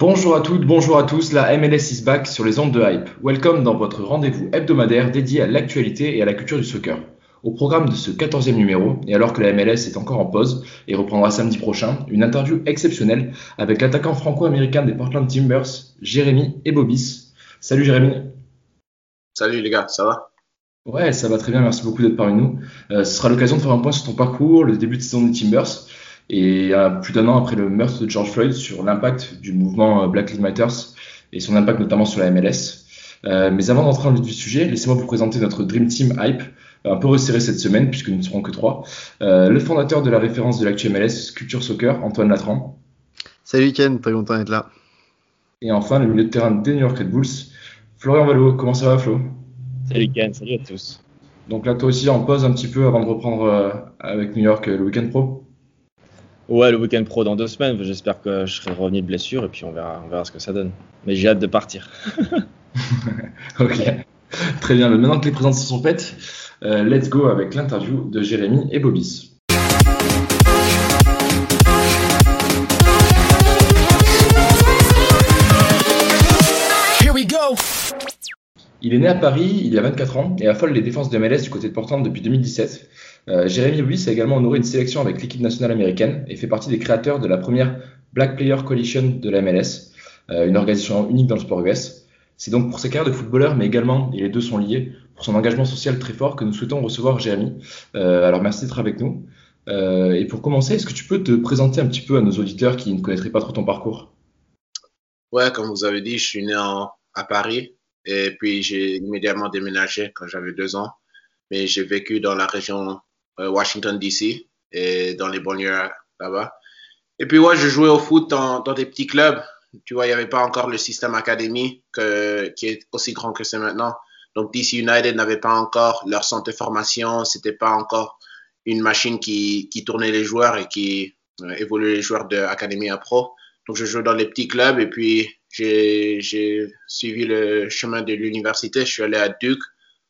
Bonjour à toutes, bonjour à tous, la MLS is back sur les ondes de Hype. Welcome dans votre rendez-vous hebdomadaire dédié à l'actualité et à la culture du soccer. Au programme de ce 14e numéro, et alors que la MLS est encore en pause et reprendra samedi prochain, une interview exceptionnelle avec l'attaquant franco-américain des Portland Timbers, Jérémy Ebobis. Salut Jérémy. Salut les gars, ça va? Ouais, ça va très bien, merci beaucoup d'être parmi nous. Euh, ce sera l'occasion de faire un point sur ton parcours, le début de saison des Timbers, et euh, plus d'un an après le meurtre de George Floyd sur l'impact du mouvement euh, Black Lives Matter et son impact notamment sur la MLS. Euh, mais avant d'entrer dans le vif du sujet, laissez-moi vous présenter notre Dream Team Hype, un peu resserré cette semaine puisque nous ne serons que trois. Euh, le fondateur de la référence de l'actu MLS, Culture Soccer, Antoine Latran. Salut Ken, très content d'être là. Et enfin, le milieu de terrain des New York Red Bulls, Florian Valo. Comment ça va Flo? Salut Ken, salut à tous. Donc là, toi aussi, en pause un petit peu avant de reprendre euh, avec New York euh, le week-end pro Ouais, le week-end pro dans deux semaines. J'espère que je serai revenu de blessure et puis on verra, on verra ce que ça donne. Mais j'ai hâte de partir. ok, très bien. Maintenant que les présentations sont faites, euh, let's go avec l'interview de Jérémy et Bobis. Il est né à Paris il y a 24 ans et affole les défenses de MLS du côté de Portland depuis 2017. Euh, Jérémy Bobis a également honoré une sélection avec l'équipe nationale américaine et fait partie des créateurs de la première Black Player Coalition de la MLS, euh, une organisation unique dans le sport US. C'est donc pour sa carrière de footballeur, mais également, et les deux sont liés, pour son engagement social très fort que nous souhaitons recevoir Jérémy. Euh, alors merci d'être avec nous. Et pour commencer, est-ce que tu peux te présenter un petit peu à nos auditeurs qui ne connaîtraient pas trop ton parcours? Ouais, comme vous avez dit, je suis né à Paris et puis j'ai immédiatement déménagé quand j'avais deux ans. Mais j'ai vécu dans la région Washington DC et dans les banlieues là-bas. Et puis ouais, je jouais au foot dans, des petits clubs. Tu vois, il n'y avait pas encore le système académie qui est aussi grand que c'est maintenant. Donc DC United n'avait pas encore leur centre de formation, c'était pas encore une machine qui, tournait les joueurs et qui euh, évoluait les joueurs de académie à pro. Donc je jouais dans les petits clubs et puis j'ai suivi le chemin de l'université. Je suis allé à Duke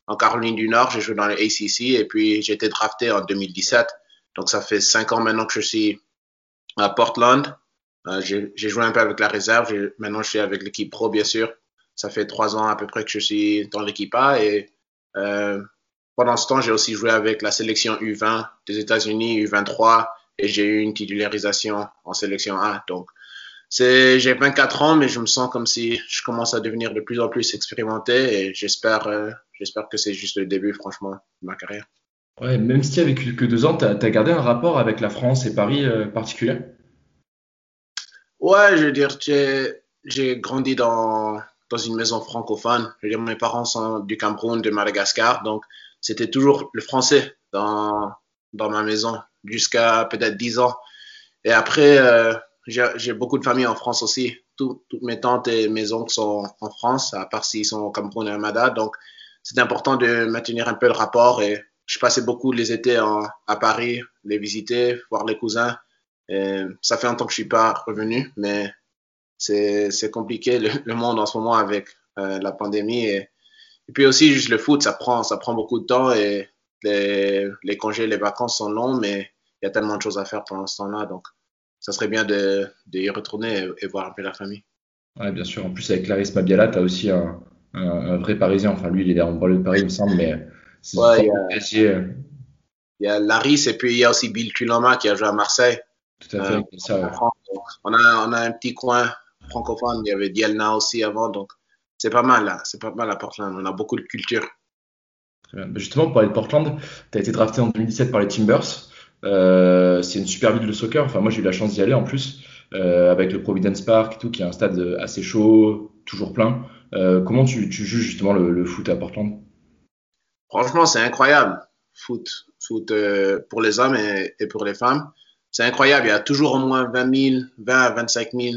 en Caroline du Nord, j'ai joué dans le ACC et puis j'ai été drafté en 2017. Donc ça fait cinq ans maintenant que je suis à Portland. Euh, j'ai joué un peu avec la réserve. Maintenant je suis avec l'équipe pro bien sûr. Ça fait trois ans à peu près que je suis dans l'équipe A et euh, pendant ce temps j'ai aussi joué avec la sélection U20 des États-Unis, U23 et j'ai eu une titularisation en sélection A. Donc j'ai 24 ans, mais je me sens comme si je commence à devenir de plus en plus expérimenté et j'espère, euh, j'espère que c'est juste le début, franchement, de ma carrière. Ouais, même si avec que deux ans, tu as, gardé un rapport avec la France et Paris euh, particulier? Ouais, je veux dire, j'ai, grandi dans, dans une maison francophone. Je veux dire, mes parents sont du Cameroun, de Madagascar, donc c'était toujours le français dans, dans ma maison jusqu'à peut-être 10 ans. Et après, euh, j'ai, j'ai beaucoup de familles en France aussi. Tout- toutes mes tantes et mes oncles sont en France, à part s'ils sont au Cameroun et à Mada. Donc, c'est important de maintenir un peu le rapport. Et je passais beaucoup les étés à Paris, les visiter, voir les cousins. Ça fait un temps que je suis pas revenu, mais c'est compliqué le, monde en ce moment avec euh, la pandémie. Et, puis aussi, juste le foot, ça prend, ça prend beaucoup de temps et les, congés, les vacances sont longs, mais il y a tellement de choses à faire pendant ce temps-là. Donc, ça serait bien de, y retourner et, et voir un peu la famille. Ouais, bien sûr. En plus, avec Clarisse Mabiala, tu as aussi un, un, un vrai Parisien. Enfin, lui, il est en banlieue de Paris, il me semble, mais c'est Ouais, fort il y a- PSG, euh, Il y a Laris et puis il y a aussi Bill Tulama qui a joué à Marseille. tout à fait. Euh, ça, ouais. On a, on a un petit coin francophone. Il y avait Dielna aussi avant, donc c'est pas mal là. C'est pas mal à Portland. On a beaucoup de culture. Bah, justement, pour parler de Portland, tu as été drafté en 2017 par les Timbers. Euh, c'est une super ville de soccer. Enfin, moi, j'ai eu la chance d'y aller en plus, euh, avec le Providence Park et tout, qui est un stade assez chaud, toujours plein. Euh, comment tu, tu, juges justement le, foot à Portland? Franchement, c'est incroyable. Foot, foot euh, pour les hommes et, pour les femmes. C'est incroyable. Il y a toujours au moins 20 000, 20 à 25 000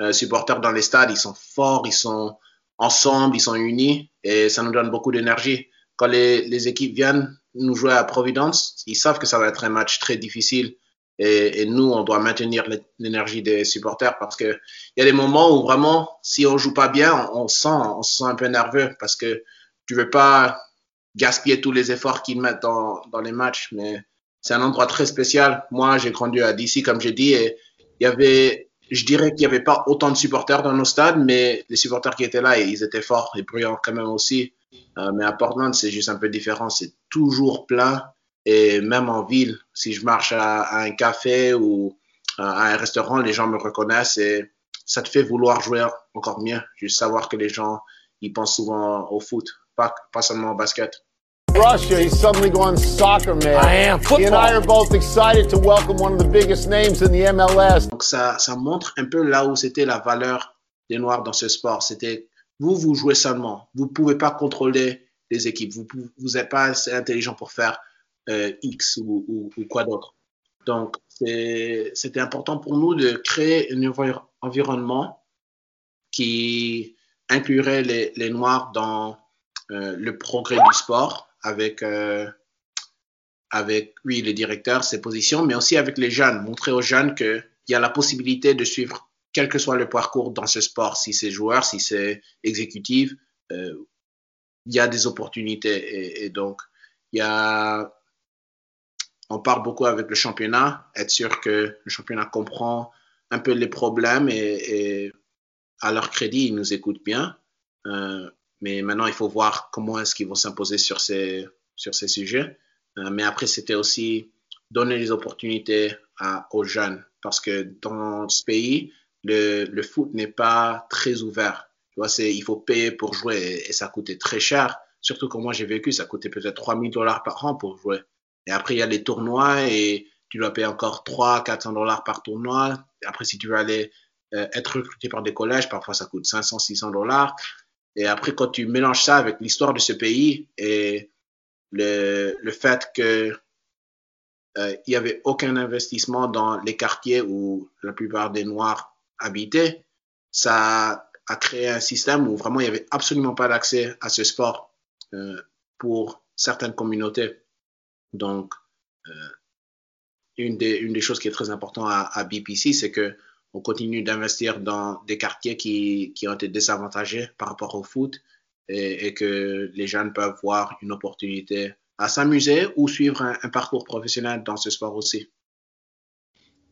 euh, supporters dans les stades. Ils sont forts, ils sont ensemble, ils sont unis et ça nous donne beaucoup d'énergie. Quand les équipes viennent nous jouer à Providence, ils savent que ça va être un match très difficile. Et, nous, on doit maintenir l'énergie des supporters parce que il y a des moments où vraiment, si on joue pas bien, on, sent, on se sent un peu nerveux parce que tu veux pas gaspiller tous les efforts qu'ils mettent dans, dans les matchs. Mais c'est un endroit très spécial. Moi, j'ai grandi à DC, comme j'ai dit, et il y avait, je dirais qu'il n'y avait pas autant de supporters dans nos stades, mais les supporters qui étaient là, ils étaient forts et bruyants quand même aussi. Euh, mais à Portland, c'est juste un peu différent. C'est toujours plein. Et même en ville, si je marche à, à un café ou à un restaurant, les gens me reconnaissent et ça te fait vouloir jouer encore mieux. Juste savoir que les gens, ils pensent souvent au foot, pas, pas seulement au basket. Russia, he's suddenly gone soccer man. I am. Football. He and I are both excited to welcome one of the biggest names in the MLS. Donc ça, ça montre un peu là où c'était la valeur des Noirs dans ce sport. C'était vous, vous jouez seulement. Vous pouvez pas contrôler les équipes. Vous vous n'êtes pas assez intelligent pour faire euh, X ou, quoi d'autre. Donc c'était important pour nous de créer un envir environnement qui inclurait les, Noirs dans euh, le progrès du sport avec, euh, avec oui, les directeurs, ses positions, mais aussi avec les jeunes, montrer aux jeunes qu'il y a la possibilité de suivre quel que soit le parcours dans ce sport, si c'est joueur, si c'est exécutif, il y a des opportunités. Et, donc, il y a, on parle beaucoup avec le championnat, être sûr que le championnat comprend un peu les problèmes et, à leur crédit, ils nous écoutent bien. Euh, mais maintenant, il faut voir comment est-ce qu'ils vont s'imposer sur ces, sur ces sujets. Euh, mais après, c'était aussi donner les opportunités aux jeunes. Parce que dans ce pays, le, foot n'est pas très ouvert. Tu vois, il faut payer pour jouer et, et ça coûtait très cher. Surtout quand moi j'ai vécu, ça coûtait peut-être 3000 dollars par an pour jouer. Et après, il y a les tournois et tu dois payer encore 3 400 dollars par tournoi. Après, si tu veux aller euh, être recruté par des collèges, parfois ça coûte 500, 600 dollars. Et après, quand tu mélanges ça avec l'histoire de ce pays et le, fait que euh, il y avait aucun investissement dans les quartiers où la plupart des Noirs habitaient, ça a créé un système où vraiment il y avait absolument pas d'accès à ce sport euh, pour certaines communautés. Donc, euh, une, des, choses qui est très importante à, BPC, c'est que on continue d'investir dans des quartiers qui, qui, ont été désavantagés par rapport au foot et, que les jeunes peuvent voir une opportunité à s'amuser ou suivre un, parcours professionnel dans ce sport aussi.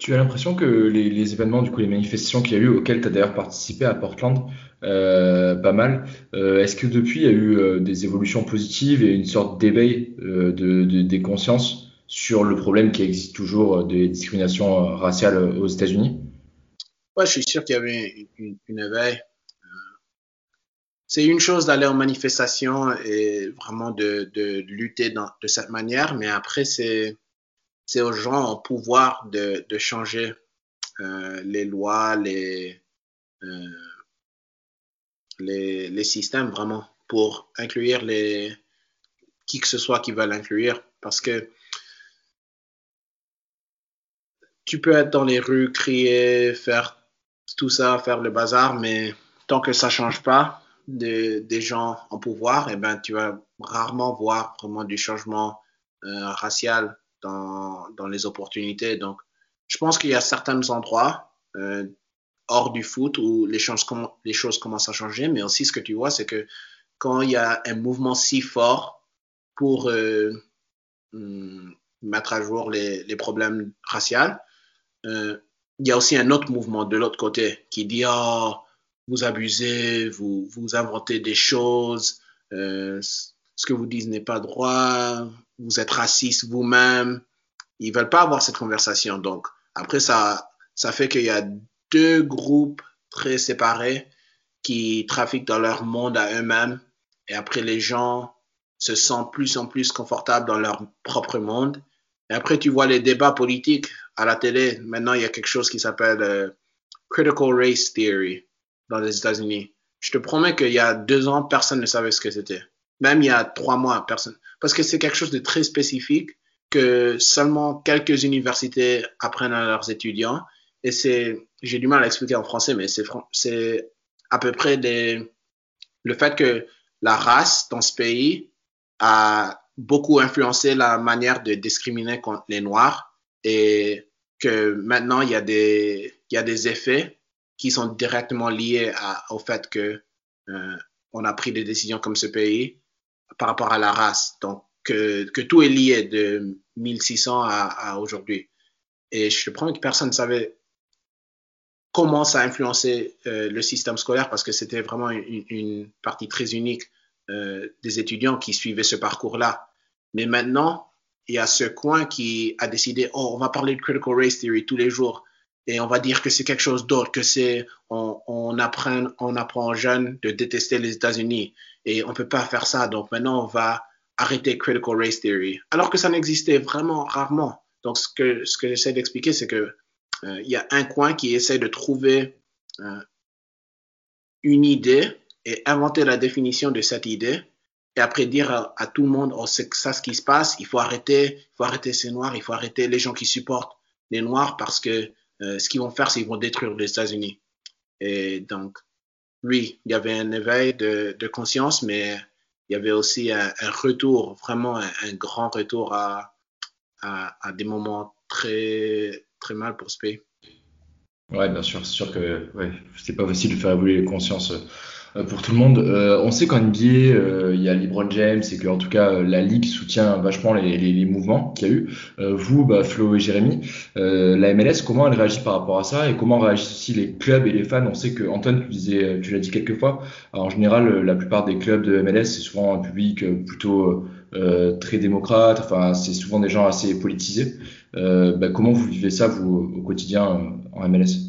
Tu as l'impression que les, événements, du coup, les manifestations qu'il y a eu, auxquelles tu as d'ailleurs participé à Portland, euh, pas mal, euh, est-ce que depuis il y a eu euh, des évolutions positives et une sorte d'éveil de, de, des consciences sur le problème qui existe toujours des discriminations raciales aux États-Unis? Ouais, je suis sûr qu'il y avait une, une, éveil. C'est une chose d'aller en manifestation et vraiment de, lutter de cette manière, mais après, c'est c'est aux gens au pouvoir de, changer euh, les lois, les, euh, les, les, systèmes vraiment pour inclure les, qui que ce soit qui veulent inclure. Parce que tu peux être dans les rues, crier, faire tout ça, faire le bazar, mais tant que ça change pas de, des gens en pouvoir, eh ben, tu vas rarement voir vraiment du changement euh, racial dans, dans, les opportunités. Donc, je pense qu'il y a certains endroits euh, hors du foot où les choses, les choses commencent à changer, mais aussi ce que tu vois, c'est que quand il y a un mouvement si fort pour euh, mettre à jour les, les problèmes raciaux, euh, il y a aussi un autre mouvement de l'autre côté qui dit oh, vous abusez, vous, vous inventez des choses, ce que vous dites n'est pas droit, vous êtes raciste vous-même. Ils veulent pas avoir cette conversation. Donc, après, ça, ça fait qu'il y a deux groupes très séparés qui trafiquent dans leur monde à eux-mêmes. Et après, les gens se sentent plus en plus confortables dans leur propre monde. Et après, tu vois les débats politiques à la télé. Maintenant, il y a quelque chose qui s'appelle euh, Critical Race Theory dans les États-Unis. Je te promets qu'il y a deux ans, personne ne savait ce que c'était. Même il y a trois mois, personne. Parce que c'est quelque chose de très spécifique que seulement quelques universités apprennent à leurs étudiants. Et c'est, j'ai du mal à expliquer en français, mais c'est, à peu près le fait que la race dans ce pays a beaucoup influencé la manière de discriminer contre les Noirs et que maintenant il y a des, il y a des effets qui sont directement liés au fait que euh, on a pris des décisions comme ce pays par rapport à la race. Donc, que, tout est lié de 1600 à, aujourd'hui. Et je promets que personne ne savait comment ça a influencé euh, le système scolaire parce que c'était vraiment une, une, partie très unique euh, des étudiants qui suivaient ce parcours-là. Mais maintenant, il y a ce coin qui a décidé, oh, on va parler de critical race theory tous les jours et on va dire que c'est quelque chose d'autre, que c'est, on, on, apprend, on apprend aux jeunes de détester les États-Unis. Et on peut pas faire ça. Donc maintenant, on va arrêter critical race theory, alors que ça n'existait vraiment rarement. Donc ce que, ce que j'essaie d'expliquer, c'est que euh, il y a un coin qui essaie de trouver euh, une idée et inventer la définition de cette idée. Et après dire à, tout le monde, oh, c'est ça ce qui se passe, il faut arrêter, il faut arrêter ces noirs, il faut arrêter les gens qui supportent les noirs parce que euh, ce qu'ils vont faire, c'est qu'ils vont détruire les États-Unis. Et donc, oui, il y avait un éveil de, conscience, mais il y avait aussi un, retour, vraiment un, grand retour à, des moments très, très mal pour ce pays. Ouais, bien sûr, c'est sûr que ouais, c'est pas facile de faire évoluer les consciences euh, pour tout le monde. Euh, on sait qu'en NBA, euh, il y a LeBron James et que en tout cas la ligue soutient vachement les, les, mouvements qu'il y a eu. Euh, vous, bah, Flo et Jérémy, euh, la MLS, comment elle réagit par rapport à ça et comment réagissent aussi les clubs et les fans? On sait que Antoine, tu disais, tu l'as dit quelques fois. En général, la plupart des clubs de MLS, c'est souvent un public plutôt très démocrate. Enfin, c'est souvent des gens assez politisés. Bah, comment vous vivez ça vous au quotidien en MLS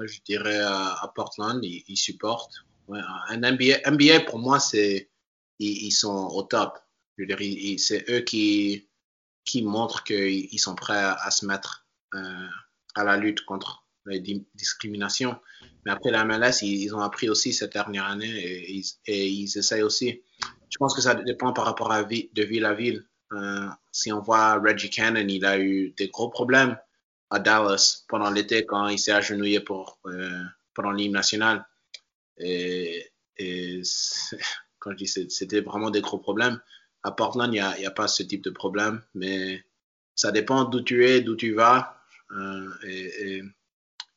Ouais, je dirais à, Portland, ils, supportent. Un NBA, NBA pour moi, c'est ils, sont au top. Je veux c'est eux qui qui montrent qu'ils sont prêts à, se mettre euh, à la lutte contre les discriminations. Mais après la MLS, ils, ont appris aussi cette dernière année et, ils essayent aussi. Je pense que ça dépend par rapport à vie, de ville à ville. Euh, si on voit Reggie Cannon, il a eu des gros problèmes à Dallas pendant l'été quand il s'est agenouillé pour, euh, pendant l'hymne national. Et, quand je dis c'était vraiment des gros problèmes. À Portland, il n'y a, pas ce type de problème, mais ça dépend d'où tu es, d'où tu vas euh, et,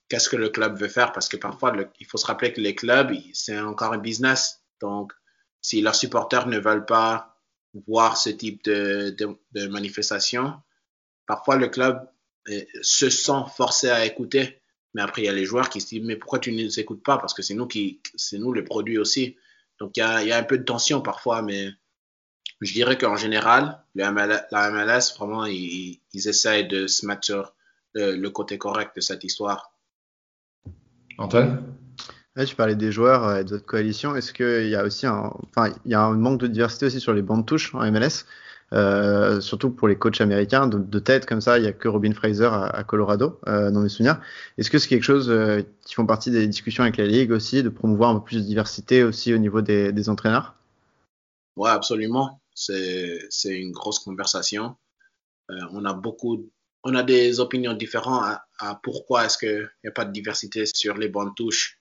qu'est-ce que le club veut faire parce que parfois, il faut se rappeler que les clubs, c'est encore un business. Donc, si leurs supporters ne veulent pas voir ce type de, de, de manifestation, parfois le club se sent forcé à écouter. Mais après, il y a les joueurs qui se disent, mais pourquoi tu ne nous écoutes pas? Parce que c'est nous qui, c'est nous les produits aussi. Donc, il y, a, il y a un peu de tension parfois, mais je dirais qu'en général, la MLS, vraiment, ils, ils essayent de se mettre sur le, le côté correct de cette histoire. Antoine? Tu parlais des joueurs et d'autres coalitions. Est-ce qu'il y a aussi un, enfin, il y a un manque de diversité aussi sur les bancs de touche en MLS euh, surtout pour les coachs américains de, tête comme ça, il y a que Robin Fraser à, Colorado euh, dans mes souvenirs. Est-ce que c'est quelque chose euh, qui font partie des discussions avec la ligue aussi, de promouvoir un peu plus de diversité aussi au niveau des, entraîneurs? Ouais, absolument. C'est une grosse conversation. On a beaucoup, on a des opinions différentes à, pourquoi est-ce qu'il n'y a pas de diversité sur les bandes touches.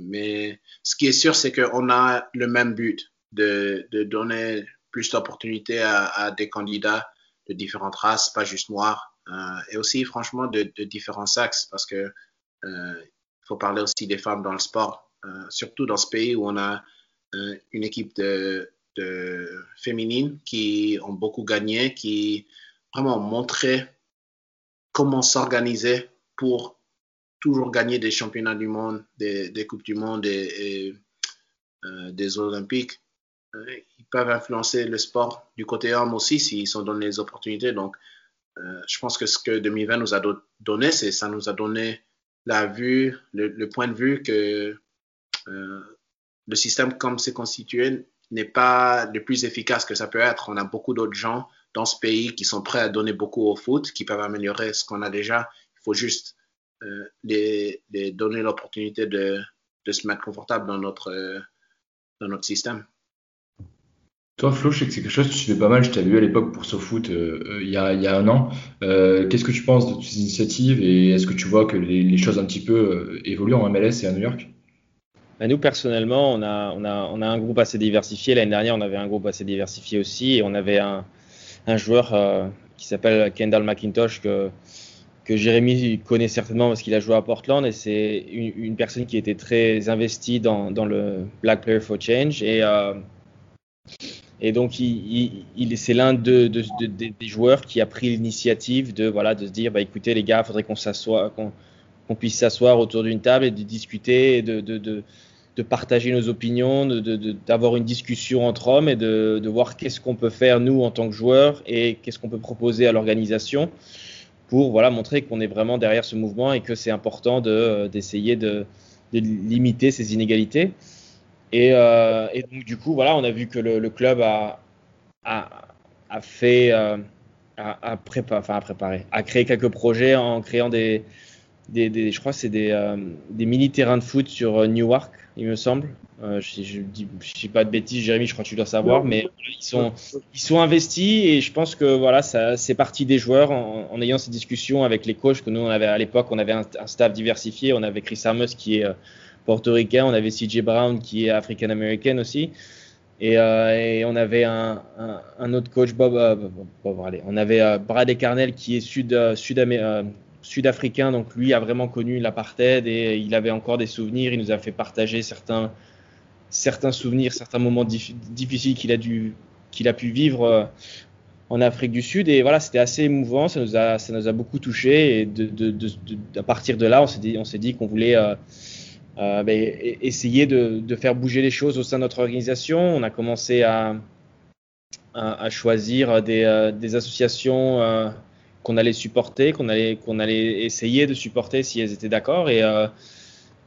Mais ce qui est sûr, c'est qu'on a le même but de donner plus d'opportunités à, des candidats de différentes races, pas juste noirs, euh, et aussi franchement de, différents sexes, parce que euh, faut parler aussi des femmes dans le sport, euh, surtout dans ce pays où on a une équipe de, féminines qui ont beaucoup gagné, qui vraiment ont montré comment s'organiser pour toujours gagner des championnats du monde, des, coupes du monde et, des Olympiques ils peuvent influencer le sport du côté homme aussi s'ils sont donnés les opportunités. Donc, euh, je pense que ce que 2020 nous a donné, c'est ça nous a donné la vue, le, point de vue que euh, le système comme c'est constitué n'est pas le plus efficace que ça peut être. On a beaucoup d'autres gens dans ce pays qui sont prêts à donner beaucoup au foot, qui peuvent améliorer ce qu'on a déjà. Il faut juste euh, les, donner l'opportunité de, de, se mettre confortable dans notre, dans notre système. Toi, Flo, je sais que c'est quelque chose que tu fais pas mal. Je t'avais vu à l'époque pour SoFoot euh, euh, il, y a, un an. Euh, Qu'est-ce que tu penses de ces initiatives et est-ce que tu vois que les, les choses un petit peu euh, évoluent en MLS et à New York? Bah nous, personnellement, on a, un groupe assez diversifié. L'année dernière, on avait un groupe assez diversifié aussi et on avait un, joueur qui s'appelle Kendall McIntosh que, Jérémy connaît certainement parce qu'il a joué à Portland et c'est une, personne qui était très investie dans, dans le Black Player for Change et et donc, il, il, c'est l'un de, de, de, des joueurs qui a pris l'initiative de, voilà, de se dire, bah, écoutez, les gars, il faudrait qu'on s'assoie, qu'on, puisse s'asseoir autour d'une table et de discuter, et de, de, partager nos opinions, d'avoir une discussion entre hommes et de, voir qu'est-ce qu'on peut faire, nous, en tant que joueurs, et qu'est-ce qu'on peut proposer à l'organisation pour voilà, montrer qu'on est vraiment derrière ce mouvement et que c'est important de, d'essayer de, de limiter ces inégalités. Et, euh, et, donc, du coup, voilà, on a vu que le, le club a, a, a fait, euh, a, a, prépa enfin, a préparé, a créé quelques projets en créant des, des, des je crois, c'est des, euh, des mini terrains de foot sur Newark, il me semble. Je, dis, je dis pas de bêtises, Jérémy, je crois que tu dois savoir, mais ils sont, ils sont investis et je pense que voilà, ça, c'est parti des joueurs en, en, ayant ces discussions avec les coachs que nous on avait à l'époque, on avait un, un staff diversifié, on avait Chris Armus qui est portoricain, on avait CJ Brown qui est african-américain aussi. Et, euh, et, on avait un, autre coach, Bob, euh, on avait euh, Brad Carnell qui est euh, sud, sud-africain, donc lui a vraiment connu l'apartheid et il avait encore des souvenirs. Il nous a fait partager certains, souvenirs, certains moments dif difficiles qu'il a dû, qu'il a pu vivre en Afrique du Sud. Et voilà, c'était assez émouvant. Ça nous a, beaucoup touché. Et à partir de là, on on s'est dit qu'on voulait euh, ben, essayer de, faire bouger les choses au sein de notre organisation. On a commencé à, à, choisir des, euh, associations euh, qu'on allait supporter, qu'on allait, qu'on allait essayer de supporter si elles étaient d'accord. Et,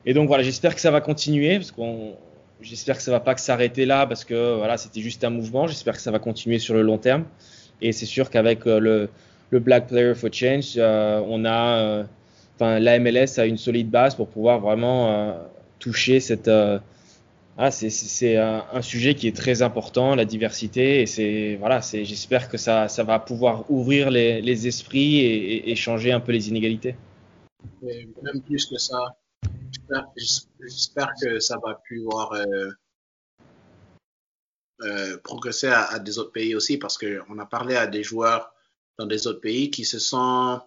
et donc voilà, j'espère que ça va continuer parce qu'on J'espère que ça va pas que s'arrêter là parce que voilà, c'était juste un mouvement. J'espère que ça va continuer sur le long terme. Et c'est sûr qu'avec le, le Black Player for Change, on a enfin, la MLS a une solide base pour pouvoir vraiment euh, toucher cette. Euh, ah, c'est un, un, sujet qui est très important, la diversité, et c'est voilà, j'espère que ça, va pouvoir ouvrir les, esprits et, changer un peu les inégalités. Même plus que ça, j'espère que ça va pouvoir euh, euh, progresser à, des autres pays aussi, parce qu'on a parlé à des joueurs dans des autres pays qui se sentent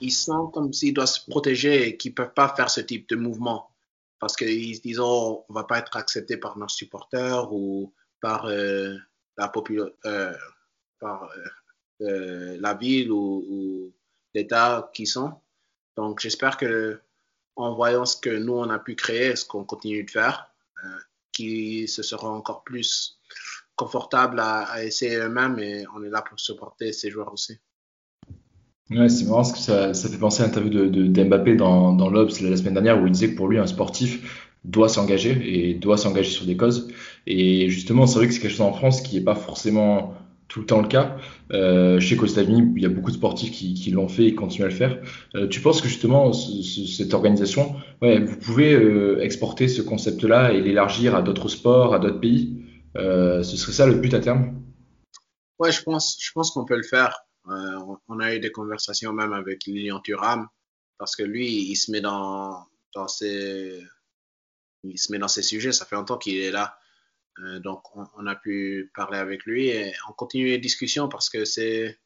ils sentent comme s'ils doivent se protéger et qu'ils peuvent pas faire ce type de mouvement parce qu'ils se disent oh, on va pas être accepté par nos supporters ou par euh, euh, euh, la ville ou, l'État qui sont. Donc j'espère que en voyant ce que nous on a pu créer, ce qu'on continue de faire, euh, qui se seront encore plus confortables à, à essayer eux-mêmes et on est là pour supporter ces joueurs aussi. Ouais, c'est marrant parce que ça, ça fait penser à l'interview de, de, d'Mbappé dans, dans l'Obs la semaine dernière où il disait que pour lui, un sportif doit s'engager et doit s'engager sur des causes. Et justement, c'est vrai que c'est quelque chose en France qui n'est pas forcément tout le temps le cas. Euh, je sais il y a beaucoup de sportifs qui, qui l'ont fait et continuent à le faire. Euh, tu penses que justement, ce, ce, cette organisation, ouais, vous pouvez euh, exporter ce concept-là et l'élargir à d'autres sports, à d'autres pays? Euh, Ce serait ça le but à terme? Ouais, je pense, je pense qu'on peut le faire. Euh, on a eu des conversations même avec Lilian Thuram parce que lui, il se met dans, dans ses, il se met dans ses sujets. Ça fait longtemps qu'il est là. Euh, donc, on, a pu parler avec lui et on continue les discussions parce que c'est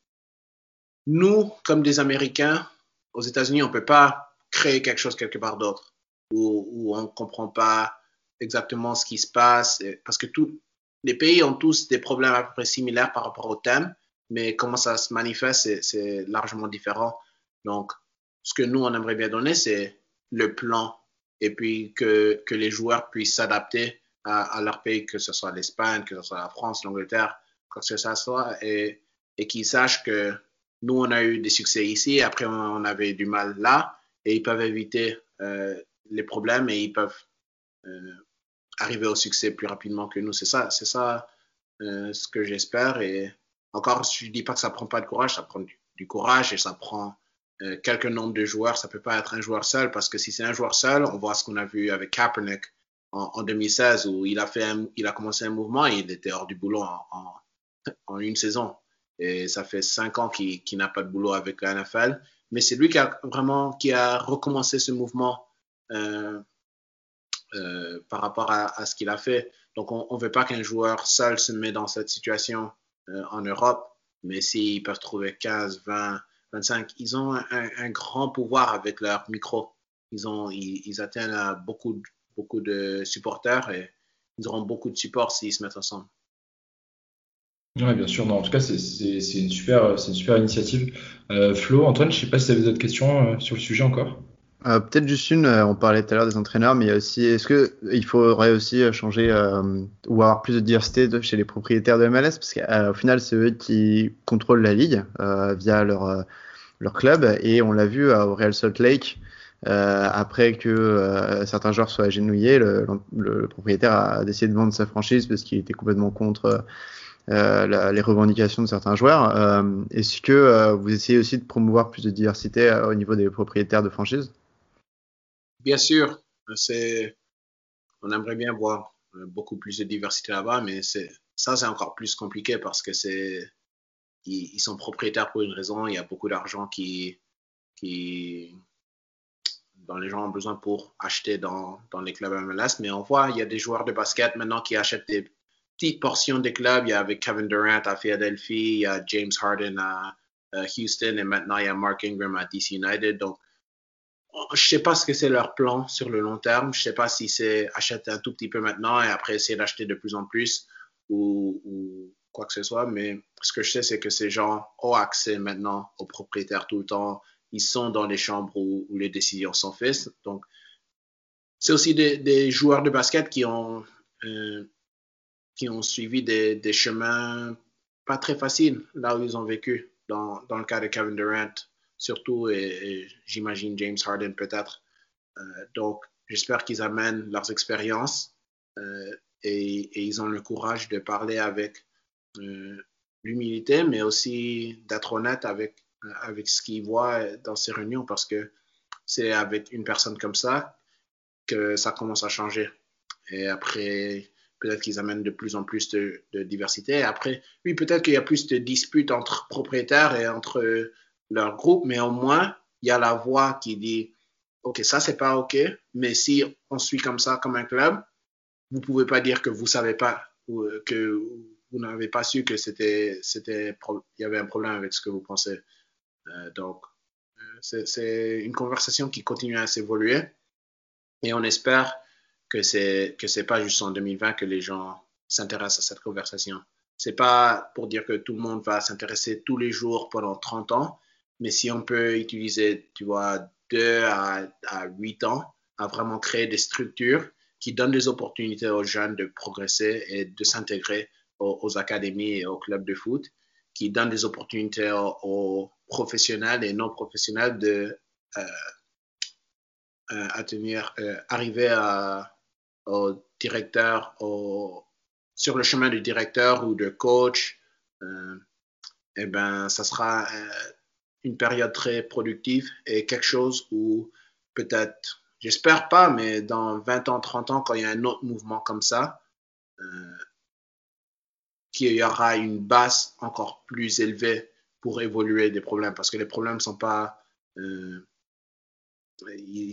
nous, comme des Américains, aux États-Unis, on peut pas créer quelque chose quelque part d'autre où, où on comprend pas exactement ce qui se passe parce que tous les pays ont tous des problèmes à peu près similaires par rapport au thème mais comment ça se manifeste, c'est largement différent. Donc, ce que nous, on aimerait bien donner, c'est le plan et puis que, les joueurs puissent s'adapter à, leur pays, que ce soit l'Espagne, que ce soit la France, l'Angleterre, quoi que ce soit, et, qu'ils sachent que nous, on a eu des succès ici, après on avait du mal là, et ils peuvent éviter euh, les problèmes et ils peuvent euh, arriver au succès plus rapidement que nous. C'est ça, c'est ça ce que j'espère. Et encore, je dis pas que ça prend pas de courage, ça prend du, courage et ça prend quelques nombres de joueurs. Ça peut pas être un joueur seul parce que si c'est un joueur seul, on voit ce qu'on a vu avec Kaepernick en, 2016 où il a fait, il a commencé un mouvement et il était hors du boulot en, en, une saison. Et ça fait cinq ans qu'il n'a pas de boulot avec la NFL. Mais c'est lui qui a vraiment qui a recommencé ce mouvement euh, euh, par rapport à, à ce qu'il a fait. Donc, on ne veut pas qu'un joueur seul se mette dans cette situation euh, en Europe. Mais s'ils peuvent trouver 15, 20, 25, ils ont un, grand pouvoir avec leur micro. Ils, ont, ils, atteignent beaucoup, beaucoup de supporters et ils auront beaucoup de support s'ils se mettent ensemble. Oui, bien sûr. Non, en tout cas, c'est une, super, une super initiative. Euh, Flo, Antoine, je ne sais pas si tu avais d'autres questions euh, sur le sujet encore. Euh, peut-être juste une, on parlait tout à l'heure des entraîneurs, mais il y a aussi, est-ce qu'il faudrait aussi changer ou avoir plus de diversité chez les propriétaires de MLS? Parce qu'au final, c'est eux qui contrôlent la ligue via leur, leur club, et on l'a vu au Real Salt Lake, après que certains joueurs soient agenouillés, le, le, propriétaire a décidé de vendre sa franchise parce qu'il était complètement contre euh, les revendications de certains joueurs. Euh, est-ce que euh, vous essayez aussi de promouvoir plus de diversité au niveau des propriétaires de franchises Bien sûr, c'est on aimerait bien voir beaucoup plus de diversité là-bas, mais c'est ça c'est encore plus compliqué parce que c'est ils, sont propriétaires pour une raison. Il y a beaucoup d'argent qui qui dont les gens ont besoin pour acheter dans, dans les clubs MLS. Mais on voit, il y a des joueurs de basket maintenant qui achètent des petite portion des clubs. Il y a avec Kevin Durant à Philadelphie, il y a James Harden à, Houston et maintenant il y a Mark Ingram à DC United. Donc, je sais pas ce que c'est leur plan sur le long terme. Je sais pas si c'est acheter un tout petit peu maintenant et après essayer d'acheter de plus en plus ou, quoi que ce soit. Mais ce que je sais, c'est que ces gens ont accès maintenant aux propriétaires tout le temps. Ils sont dans les chambres où, les décisions sont faites. Donc, c'est aussi des, joueurs de basket qui ont euh, qui ont suivi des, des, chemins pas très faciles là où ils ont vécu, dans, dans le cas de Kevin Durant surtout, et, j'imagine James Harden peut-être. Euh, donc, j'espère qu'ils amènent leurs expériences euh, et, ils ont le courage de parler avec euh, l'humilité, mais aussi d'être honnête avec, avec ce qu'ils voient dans ces réunions parce que c'est avec une personne comme ça que ça commence à changer. Et après, peut-être qu'ils amènent de plus en plus de, diversité. Après, oui, peut-être qu'il y a plus de disputes entre propriétaires et entre leurs groupes, mais au moins, il y a la voix qui dit, OK, ça, c'est pas OK, mais si on suit comme ça, comme un club, vous pouvez pas dire que vous savez pas ou euh, que vous n'avez pas su que c'était, c'était, il y avait un problème avec ce que vous pensez. Euh, donc, euh, c'est une conversation qui continue à s'évoluer et on espère que c'est que c'est pas juste en 2020 que les gens s'intéressent à cette conversation. C'est pas pour dire que tout le monde va s'intéresser tous les jours pendant 30 ans, mais si on peut utiliser, tu vois, 2 à, à 8 ans à vraiment créer des structures qui donnent des opportunités aux jeunes de progresser et de s'intégrer aux, académies et aux clubs de foot, qui donnent des opportunités aux, professionnels et non professionnels de euh, euh, euh, arriver à, au directeur, sur le chemin du directeur ou de coach, euh, eh ben, ça sera une période très productive et quelque chose où peut-être, j'espère pas, mais dans 20 ans, 30 ans, quand il y a un autre mouvement comme ça, euh, qu'il y aura une base encore plus élevée pour évoluer des problèmes parce que les problèmes sont euh,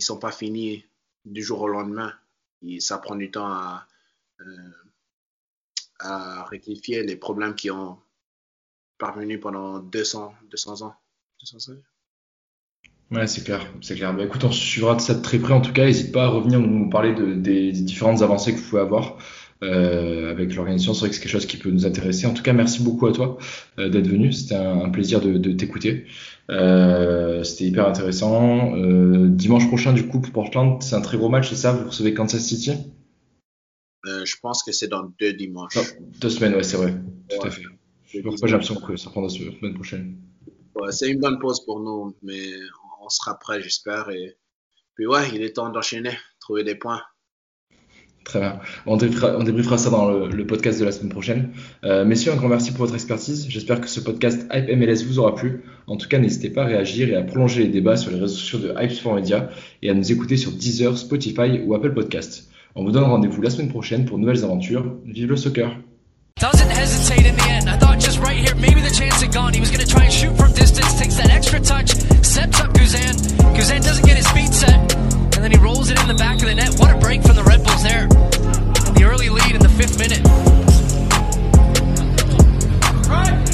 sont pas finis du jour au lendemain ça prend du temps à, euh, à rectifier les problèmes qui ont parvenu pendant 200, 200 ans. 200 ans. Ouais, c'est clair, c'est clair. Bah, écoute, on suivra de ça de très près. En tout cas, n'hésite pas à revenir nous parler de, des, différentes avancées que vous pouvez avoir euh, avec l'organisation. C'est vrai que c'est quelque chose qui peut nous intéresser. En tout cas, merci beaucoup à toi euh, d'être venu. C'était un, plaisir de, de t'écouter. Euh, C'était hyper intéressant. Euh, dimanche prochain, du coup, pour Portland, c'est un très gros match, c'est ça? Vous recevez Kansas City? Euh, Je pense que c'est dans deux dimanches. deux semaines, ouais, c'est vrai. Tout à fait. J'ai l'impression que ça prendra la semaine prochaine. Ouais, c'est une bonne pause pour nous, mais on sera prêt, j'espère. Et puis ouais, il est temps d'enchaîner, trouver des points. Très bien. On débriefera, on débriefera ça dans le, le, podcast de la semaine prochaine. Euh, messieurs, un grand merci pour votre expertise. J'espère que ce podcast Hype MLS vous aura plu. En tout cas, n'hésitez pas à réagir et à prolonger les débats sur les réseaux sociaux de Hype Sport Media et à nous écouter sur Deezer, Spotify ou Apple Podcast. On vous donne rendez-vous la semaine prochaine pour de nouvelles aventures. Vive le soccer! that extra touch, sets up Guzan. Guzan doesn't get his feet set, and then he rolls it in the back of the net. What a break from the Red Bulls there. And the early lead in the fifth minute. Right.